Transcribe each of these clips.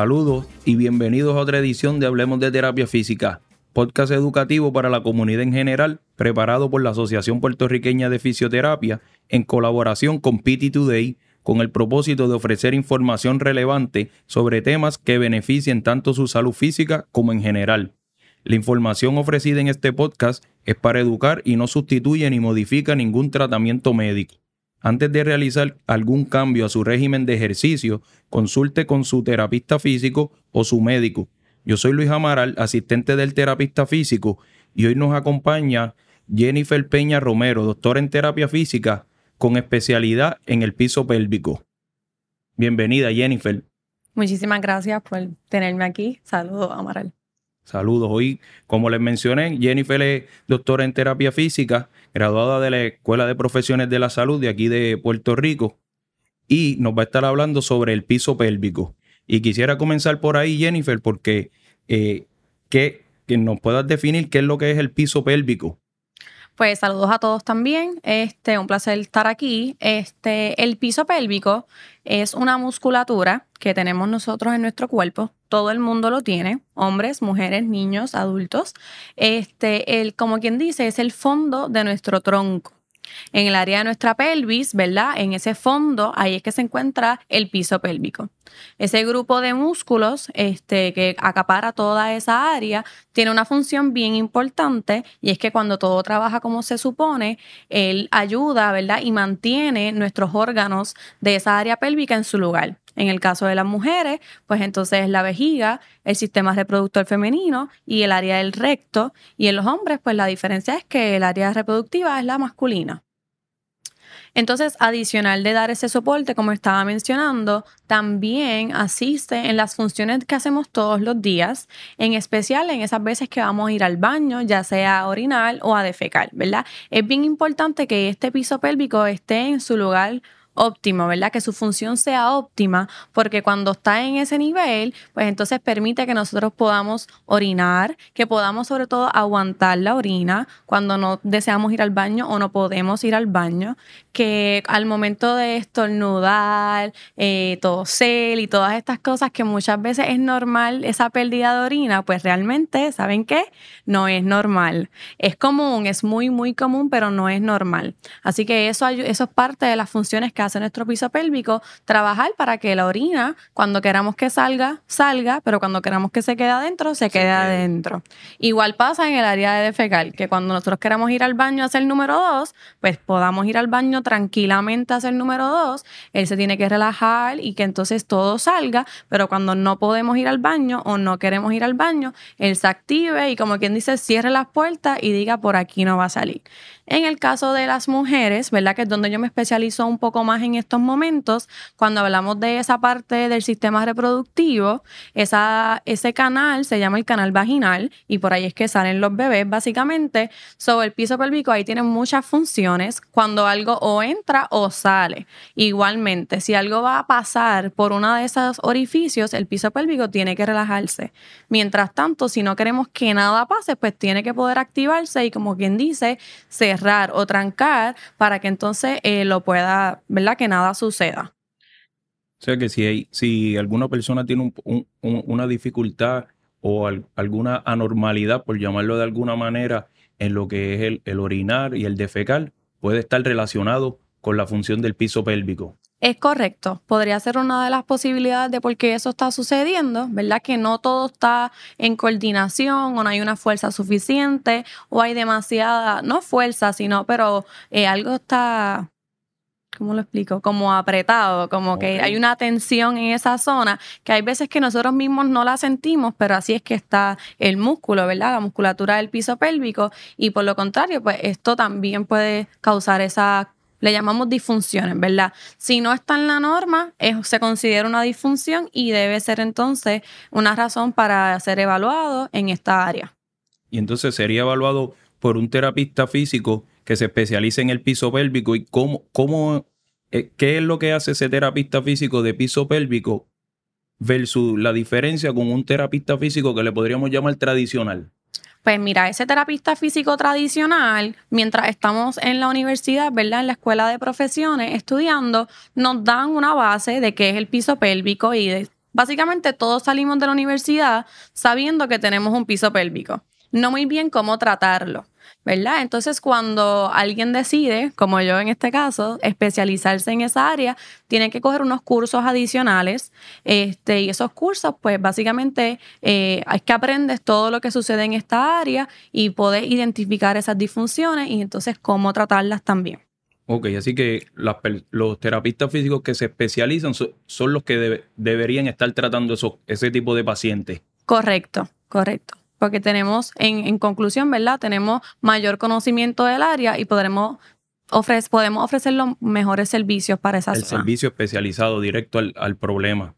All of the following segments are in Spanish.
Saludos y bienvenidos a otra edición de Hablemos de Terapia Física, podcast educativo para la comunidad en general, preparado por la Asociación Puertorriqueña de Fisioterapia en colaboración con PT Today, con el propósito de ofrecer información relevante sobre temas que beneficien tanto su salud física como en general. La información ofrecida en este podcast es para educar y no sustituye ni modifica ningún tratamiento médico. Antes de realizar algún cambio a su régimen de ejercicio, consulte con su terapista físico o su médico. Yo soy Luis Amaral, asistente del terapista físico, y hoy nos acompaña Jennifer Peña Romero, doctora en terapia física con especialidad en el piso pélvico. Bienvenida, Jennifer. Muchísimas gracias por tenerme aquí. Saludos, Amaral. Saludos. Hoy, como les mencioné, Jennifer es doctora en terapia física graduada de la Escuela de Profesiones de la Salud de aquí de Puerto Rico, y nos va a estar hablando sobre el piso pélvico. Y quisiera comenzar por ahí, Jennifer, porque eh, que, que nos puedas definir qué es lo que es el piso pélvico. Pues saludos a todos también. Este, un placer estar aquí. Este, el piso pélvico es una musculatura que tenemos nosotros en nuestro cuerpo. Todo el mundo lo tiene, hombres, mujeres, niños, adultos. Este, el, como quien dice, es el fondo de nuestro tronco en el área de nuestra pelvis, ¿verdad? En ese fondo, ahí es que se encuentra el piso pélvico. Ese grupo de músculos este, que acapara toda esa área tiene una función bien importante y es que cuando todo trabaja como se supone, él ayuda, ¿verdad? Y mantiene nuestros órganos de esa área pélvica en su lugar. En el caso de las mujeres, pues entonces la vejiga, el sistema reproductor femenino y el área del recto. Y en los hombres, pues la diferencia es que el área reproductiva es la masculina. Entonces, adicional de dar ese soporte, como estaba mencionando, también asiste en las funciones que hacemos todos los días, en especial en esas veces que vamos a ir al baño, ya sea a orinar o a defecar, ¿verdad? Es bien importante que este piso pélvico esté en su lugar óptimo, ¿verdad? Que su función sea óptima, porque cuando está en ese nivel, pues entonces permite que nosotros podamos orinar, que podamos sobre todo aguantar la orina cuando no deseamos ir al baño o no podemos ir al baño, que al momento de estornudar, eh, toser y todas estas cosas que muchas veces es normal esa pérdida de orina, pues realmente, ¿saben qué? No es normal. Es común, es muy, muy común, pero no es normal. Así que eso, eso es parte de las funciones que hace nuestro piso pélvico, trabajar para que la orina, cuando queramos que salga, salga, pero cuando queramos que se quede adentro, se quede adentro. Igual pasa en el área de defecal, que cuando nosotros queramos ir al baño a hacer el número dos, pues podamos ir al baño tranquilamente a hacer el número dos, él se tiene que relajar y que entonces todo salga, pero cuando no podemos ir al baño o no queremos ir al baño, él se active y como quien dice, cierre las puertas y diga por aquí no va a salir. En el caso de las mujeres, ¿verdad? Que es donde yo me especializo un poco más en estos momentos, cuando hablamos de esa parte del sistema reproductivo, esa, ese canal se llama el canal vaginal y por ahí es que salen los bebés, básicamente. Sobre el piso pélvico ahí tiene muchas funciones cuando algo o entra o sale. Igualmente, si algo va a pasar por uno de esos orificios, el piso pélvico tiene que relajarse. Mientras tanto, si no queremos que nada pase, pues tiene que poder activarse y como quien dice, se cerrar o trancar para que entonces eh, lo pueda, ¿verdad? Que nada suceda. O sea que si, hay, si alguna persona tiene una dificultad o alguna anormalidad, por llamarlo de alguna manera, en lo que es el orinar y el defecar, puede estar relacionado con la función del piso pélvico. Es correcto, podría ser una de las posibilidades de por qué eso está sucediendo, ¿verdad? Que no todo está en coordinación o no hay una fuerza suficiente o hay demasiada, no fuerza, sino, pero eh, algo está, ¿cómo lo explico? Como apretado, como que hay una tensión en esa zona que hay veces que nosotros mismos no la sentimos, pero así es que está el músculo, ¿verdad? La musculatura del piso pélvico y por lo contrario, pues esto también puede causar esa le llamamos disfunciones, ¿verdad? Si no está en la norma, se considera una disfunción y debe ser entonces una razón para ser evaluado en esta área. Y entonces sería evaluado por un terapista físico que se especialice en el piso pélvico y cómo, cómo eh, qué es lo que hace ese terapista físico de piso pélvico versus la diferencia con un terapista físico que le podríamos llamar tradicional. Pues mira, ese terapista físico tradicional, mientras estamos en la universidad, ¿verdad? En la escuela de profesiones estudiando, nos dan una base de qué es el piso pélvico y Básicamente todos salimos de la universidad sabiendo que tenemos un piso pélvico, no muy bien cómo tratarlo. ¿verdad? Entonces, cuando alguien decide, como yo en este caso, especializarse en esa área, tiene que coger unos cursos adicionales, este, y esos cursos, pues básicamente eh, hay que aprendes todo lo que sucede en esta área y poder identificar esas disfunciones y entonces cómo tratarlas también. Ok, así que los terapistas físicos que se especializan son, los que deberían estar tratando ese tipo de pacientes. Correcto, correcto porque tenemos, en, conclusión, ¿verdad? Tenemos mayor conocimiento del área y podremos, podemos ofrecer los mejores servicios para esa El servicio especializado directo al, problema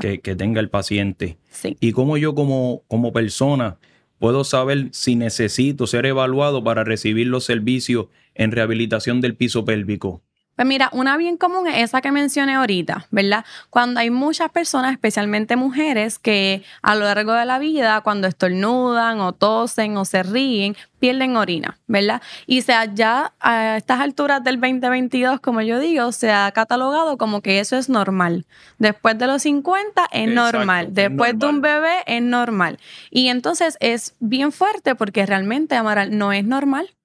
que, tenga el paciente. Sí. Y cómo yo como, como persona puedo saber si necesito ser evaluado para recibir los servicios en rehabilitación del piso pélvico. Pues mira, una bien común es esa que mencioné ahorita, ¿verdad? Cuando hay muchas personas, especialmente mujeres, que a lo largo de la vida, cuando estornudan o tosen o se ríen, pierden orina, ¿verdad? Y sea ya a estas alturas del 2022, como yo digo, se ha catalogado como que eso es normal. Después de los 50 es normal. Después de un bebé es normal. Y entonces es bien fuerte porque realmente, Amaral, no es normal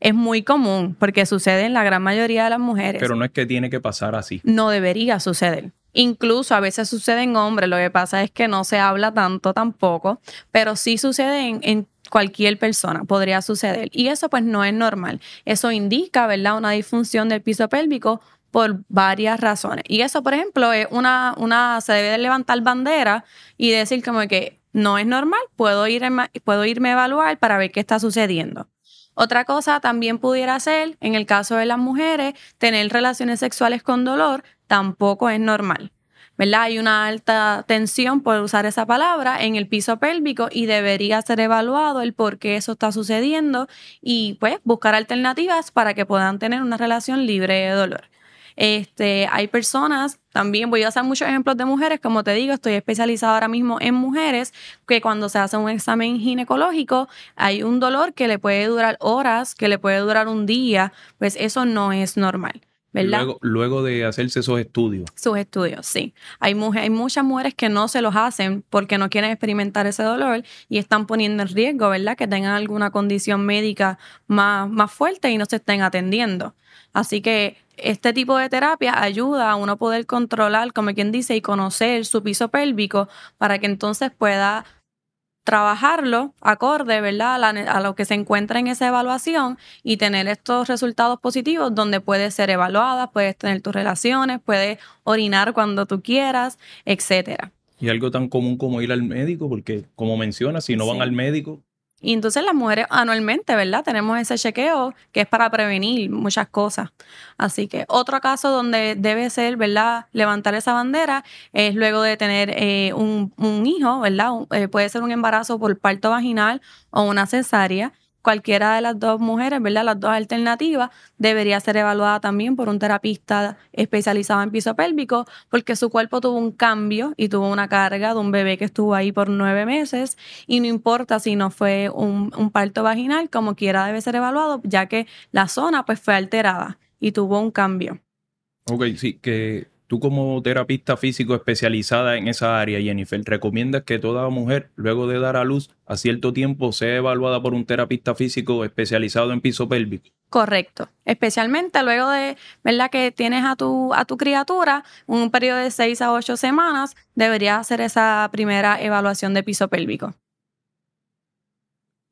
es muy común porque sucede en la gran mayoría de las mujeres. Pero no es que tiene que pasar así. No debería suceder. Incluso a veces sucede en hombres, lo que pasa es que no se habla tanto tampoco, pero sí sucede en, cualquier persona, podría suceder. Y eso pues no es normal. Eso indica, ¿verdad? Una disfunción del piso pélvico por varias razones. Y eso, por ejemplo, es una, una, se debe levantar bandera y decir como que no es normal, puedo, ir, puedo irme a evaluar para ver qué está sucediendo. Otra cosa también pudiera ser, en el caso de las mujeres, tener relaciones sexuales con dolor tampoco es normal. ¿verdad? Hay una alta tensión, por usar esa palabra, en el piso pélvico y debería ser evaluado el por qué eso está sucediendo y pues buscar alternativas para que puedan tener una relación libre de dolor. Este, hay personas, también voy a usar muchos ejemplos de mujeres, como te digo, estoy especializada ahora mismo en mujeres, que cuando se hace un examen ginecológico hay un dolor que le puede durar horas, que le puede durar un día, pues eso no es normal. ¿Verdad? Luego, de hacerse esos estudios. Sus estudios, sí. Hay, hay muchas mujeres que no se los hacen porque no quieren experimentar ese dolor y están poniendo en riesgo, ¿verdad? Que tengan alguna condición médica más, más fuerte y no se estén atendiendo. Así que este tipo de terapia ayuda a uno poder controlar, como quien dice, y conocer su piso pélvico para que entonces pueda trabajarlo acorde, ¿verdad? A, lo que se encuentra en esa evaluación y tener estos resultados positivos donde puedes ser evaluada, puedes tener tus relaciones, puedes orinar cuando tú quieras, etcétera. Y algo tan común como ir al médico, porque como mencionas, si no van al médico, y entonces las mujeres anualmente, ¿verdad? Tenemos ese chequeo que es para prevenir muchas cosas. Así que otro caso donde debe ser, ¿verdad? Levantar esa bandera es luego de tener eh, un, hijo, ¿verdad? Eh, puede ser un embarazo por parto vaginal o una cesárea cualquiera de las dos mujeres, ¿verdad? Las dos alternativas, debería ser evaluada también por un terapista especializado en piso pélvico, porque su cuerpo tuvo un cambio y tuvo una carga de un bebé que estuvo ahí por nueve meses, y no importa si no fue un, parto vaginal, como quiera debe ser evaluado, ya que la zona pues fue alterada y tuvo un cambio. Ok, sí, que Tú como terapista físico especializada en esa área, Jennifer, ¿recomiendas que toda mujer, luego de dar a luz a cierto tiempo, sea evaluada por un terapista físico especializado en piso pélvico? Correcto. Especialmente luego de, ¿verdad? Que tienes a tu, a tu criatura, un periodo de seis a ocho semanas, debería hacer esa primera evaluación de piso pélvico.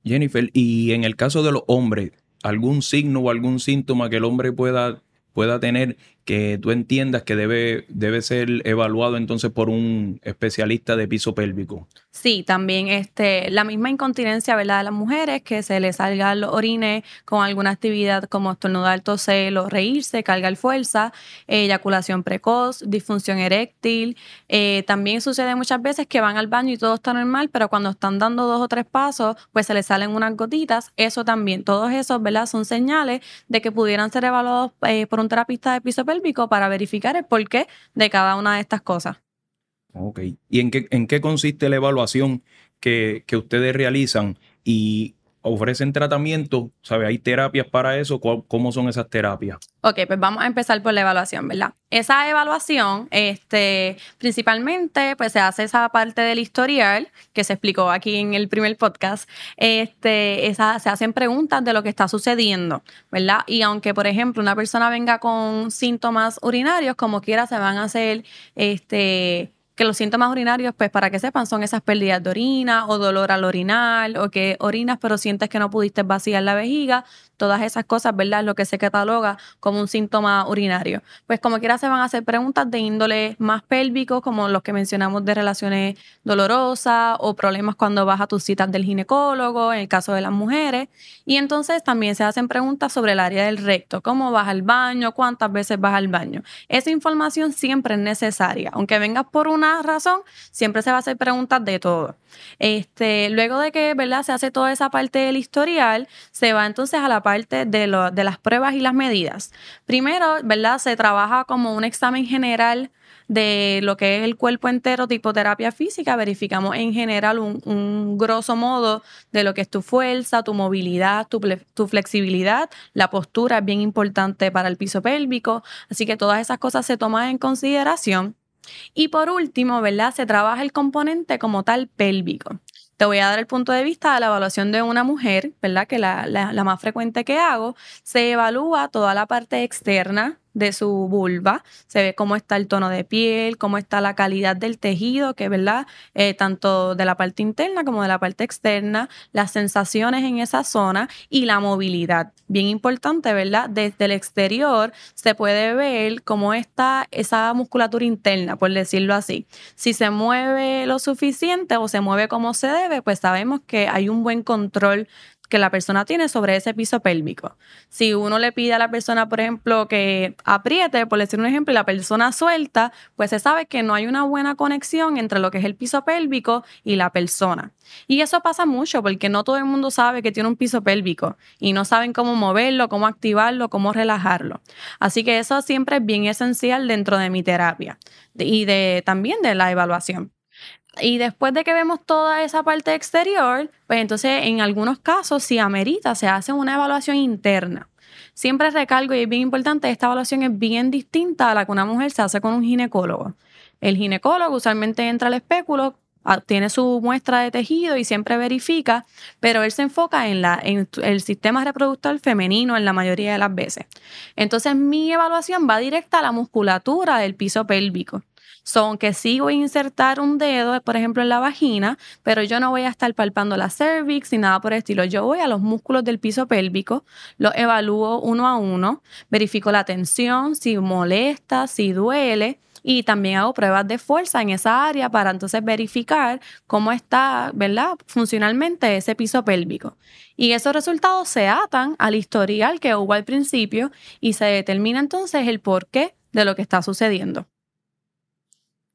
Jennifer, y en el caso de los hombres, ¿algún signo o algún síntoma que el hombre pueda pueda tener que tú entiendas que debe, debe ser evaluado entonces por un especialista de piso pélvico. Sí, también este, la misma incontinencia ¿verdad? de las mujeres, que se les salga los orines con alguna actividad como estornudar, toser reírse, cargar fuerza, eyaculación precoz, disfunción eréctil. Eh, también sucede muchas veces que van al baño y todo está normal, pero cuando están dando dos o tres pasos, pues se les salen unas gotitas. Eso también, todos esos ¿verdad? son señales de que pudieran ser evaluados eh, por un terapista de piso para verificar el porqué de cada una de estas cosas. Ok. ¿Y en qué, en qué consiste la evaluación que, ustedes realizan? Y ofrecen tratamiento, ¿sabes? Hay terapias para eso. ¿Cómo son esas terapias? Ok, pues vamos a empezar por la evaluación, ¿verdad? Esa evaluación, este, principalmente, pues se hace esa parte del historial que se explicó aquí en el primer podcast. Este, se hacen preguntas de lo que está sucediendo, ¿verdad? Y aunque, por ejemplo, una persona venga con síntomas urinarios, como quiera, se van a hacer, este, que los síntomas urinarios, pues para que sepan, son esas pérdidas de orina o dolor al orinar o que orinas pero sientes que no pudiste vaciar la vejiga, todas esas cosas, ¿verdad? Lo que se cataloga como un síntoma urinario. Pues como quiera se van a hacer preguntas de índole más pélvico, como los que mencionamos de relaciones dolorosas o problemas cuando vas a tus citas del ginecólogo, en el caso de las mujeres. Y entonces también se hacen preguntas sobre el área del recto, cómo vas al baño, cuántas veces vas al baño. Esa información siempre es necesaria, aunque vengas por una razón, siempre se va a hacer preguntas de todo. Este, luego de que, ¿verdad? Se hace toda esa parte del historial, se va entonces a la parte de, de las pruebas y las medidas. Primero, ¿verdad? Se trabaja como un examen general de lo que es el cuerpo entero tipo terapia física, verificamos en general un, grosso modo de lo que es tu fuerza, tu movilidad, tu, tu, flexibilidad, la postura es bien importante para el piso pélvico, así que todas esas cosas se toman en consideración. Y por último, ¿verdad? Se trabaja el componente como tal pélvico. Te voy a dar el punto de vista de la evaluación de una mujer, ¿verdad? Que la, la más frecuente que hago, se evalúa toda la parte externa de su vulva, se ve cómo está el tono de piel, cómo está la calidad del tejido, que verdad, eh, tanto de la parte interna como de la parte externa, las sensaciones en esa zona y la movilidad. Bien importante, ¿verdad? Desde el exterior se puede ver cómo está esa musculatura interna, por decirlo así. Si se mueve lo suficiente o se mueve como se debe, pues sabemos que hay un buen control que la persona tiene sobre ese piso pélvico. Si uno le pide a la persona, por ejemplo, que apriete, por decir un ejemplo, la persona suelta, pues se sabe que no hay una buena conexión entre lo que es el piso pélvico y la persona. Y eso pasa mucho porque no todo el mundo sabe que tiene un piso pélvico y no saben cómo moverlo, cómo activarlo, cómo relajarlo. Así que eso siempre es bien esencial dentro de mi terapia y de también de la evaluación. Y después de que vemos toda esa parte exterior, pues entonces en algunos casos, si amerita, se hace una evaluación interna. Siempre recalco, y es bien importante, esta evaluación es bien distinta a la que una mujer se hace con un ginecólogo. El ginecólogo usualmente entra al espéculo, ah, tiene su muestra de tejido y siempre verifica, pero él se enfoca en, la, en el sistema reproductor femenino en la mayoría de las veces. Entonces mi evaluación va directa a la musculatura del piso pélvico. Son que sí voy a insertar un dedo, por ejemplo, en la vagina, pero yo no voy a estar palpando la cervix ni nada por el estilo. Yo voy a los músculos del piso pélvico, los evalúo uno a uno, verifico la tensión, si molesta, si duele y también hago pruebas de fuerza en esa área para entonces verificar cómo está, ¿verdad? Funcionalmente ese piso pélvico. Y esos resultados se atan al historial que hubo al principio y se determina entonces el porqué de lo que está sucediendo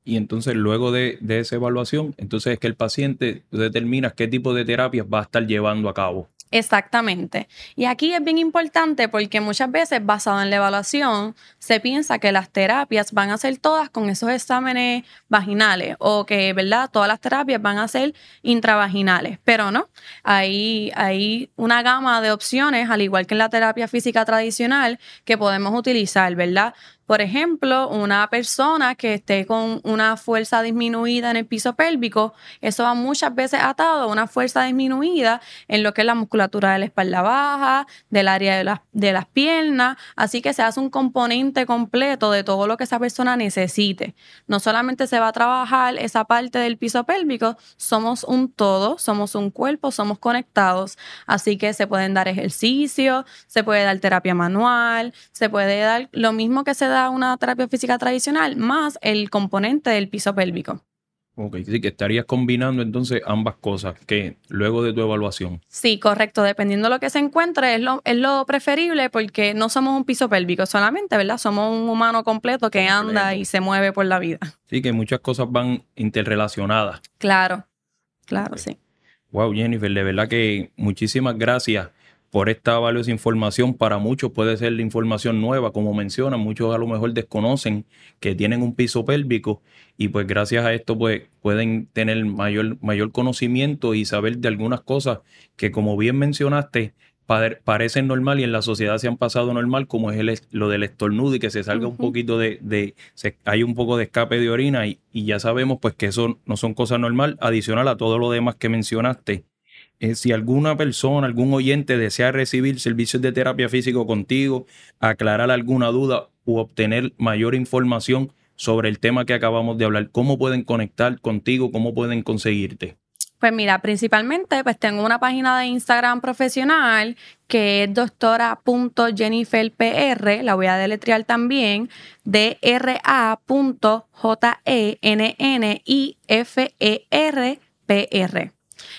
y entonces luego de, esa evaluación, entonces es que el paciente determina qué tipo de terapias va a estar llevando a cabo. Exactamente. Y aquí es bien importante porque muchas veces basado en la evaluación se piensa que las terapias van a ser todas con esos exámenes vaginales o que, ¿verdad? Todas las terapias van a ser intravaginales, pero no. Hay, hay una gama de opciones, al igual que en la terapia física tradicional, que podemos utilizar, ¿verdad? Por ejemplo, una persona que esté con una fuerza disminuida en el piso pélvico, eso va muchas veces atado a una fuerza disminuida en lo que es la musculatura de la espalda baja, del área de las, piernas, así que se hace un componente completo de todo lo que esa persona necesite. No solamente se va a trabajar esa parte del piso pélvico, somos un todo, somos un cuerpo, somos conectados, así que se pueden dar ejercicios, se puede dar terapia manual, se puede dar lo mismo que se da una terapia física tradicional más el componente del piso pélvico. Ok, sí, que estarías combinando entonces ambas cosas, que luego de tu evaluación. Sí, correcto, dependiendo de lo que se encuentre, es lo, es lo preferible porque no somos un piso pélvico solamente, ¿verdad? Somos un humano completo que anda y se mueve por la vida. Sí, que muchas cosas van interrelacionadas. Claro, claro, sí. Wow, Jennifer, de verdad que muchísimas gracias por esta valiosa información. Para muchos puede ser la información nueva, como mencionan, muchos a lo mejor desconocen que tienen un piso pélvico y pues gracias a esto pues pueden tener mayor, mayor conocimiento y saber de algunas cosas que como bien mencionaste, parecen normal y en la sociedad se han pasado normal, como es el, lo del estornudo y que se salga un poquito de, hay un poco de escape de orina y, ya sabemos pues que eso no son cosas normal, adicional a todo lo demás que mencionaste. Eh, si alguna persona, algún oyente desea recibir servicios de terapia física contigo, aclarar alguna duda u obtener mayor información sobre el tema que acabamos de hablar, ¿cómo pueden conectar contigo? ¿Cómo pueden conseguirte? Pues mira, principalmente pues tengo una página de Instagram profesional que es doctora.jenniferpr, la voy a deletrear también, D-R-A.J-E-N-N-I-F-E-R-P-R.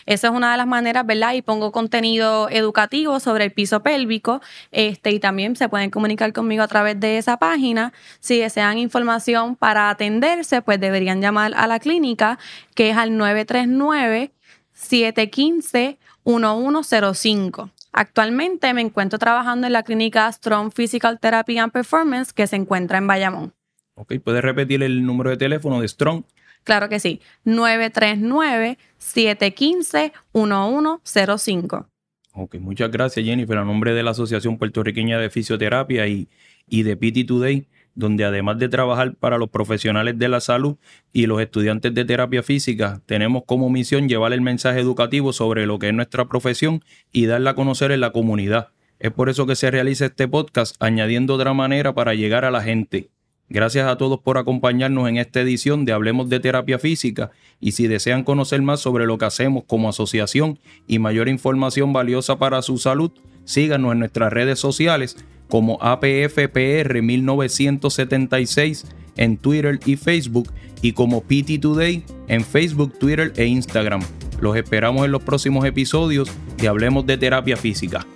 Esa es una de las maneras, ¿verdad? Y pongo contenido educativo sobre el piso pélvico. Este, y también se pueden comunicar conmigo a través de esa página. Si desean información para atenderse, pues deberían llamar a la clínica, que es al 939-715-1105. Actualmente me encuentro trabajando en la clínica Strong Physical Therapy and Performance que se encuentra en Bayamón. Ok, ¿puedes repetir el número de teléfono de Strong? Claro que sí. 939-715-1105. Ok, muchas gracias Jennifer. A nombre de la Asociación Puertorriqueña de Fisioterapia y, y de PT Today, donde además de trabajar para los profesionales de la salud y los estudiantes de terapia física, tenemos como misión llevar el mensaje educativo sobre lo que es nuestra profesión y darla a conocer en la comunidad. Es por eso que se realiza este podcast, añadiendo otra manera para llegar a la gente. Gracias a todos por acompañarnos en esta edición de Hablemos de Terapia Física y si desean conocer más sobre lo que hacemos como asociación y mayor información valiosa para su salud, síganos en nuestras redes sociales como APFPR 1976 en Twitter y Facebook y como PT Today en Facebook, Twitter e Instagram. Los esperamos en los próximos episodios de Hablemos de Terapia Física.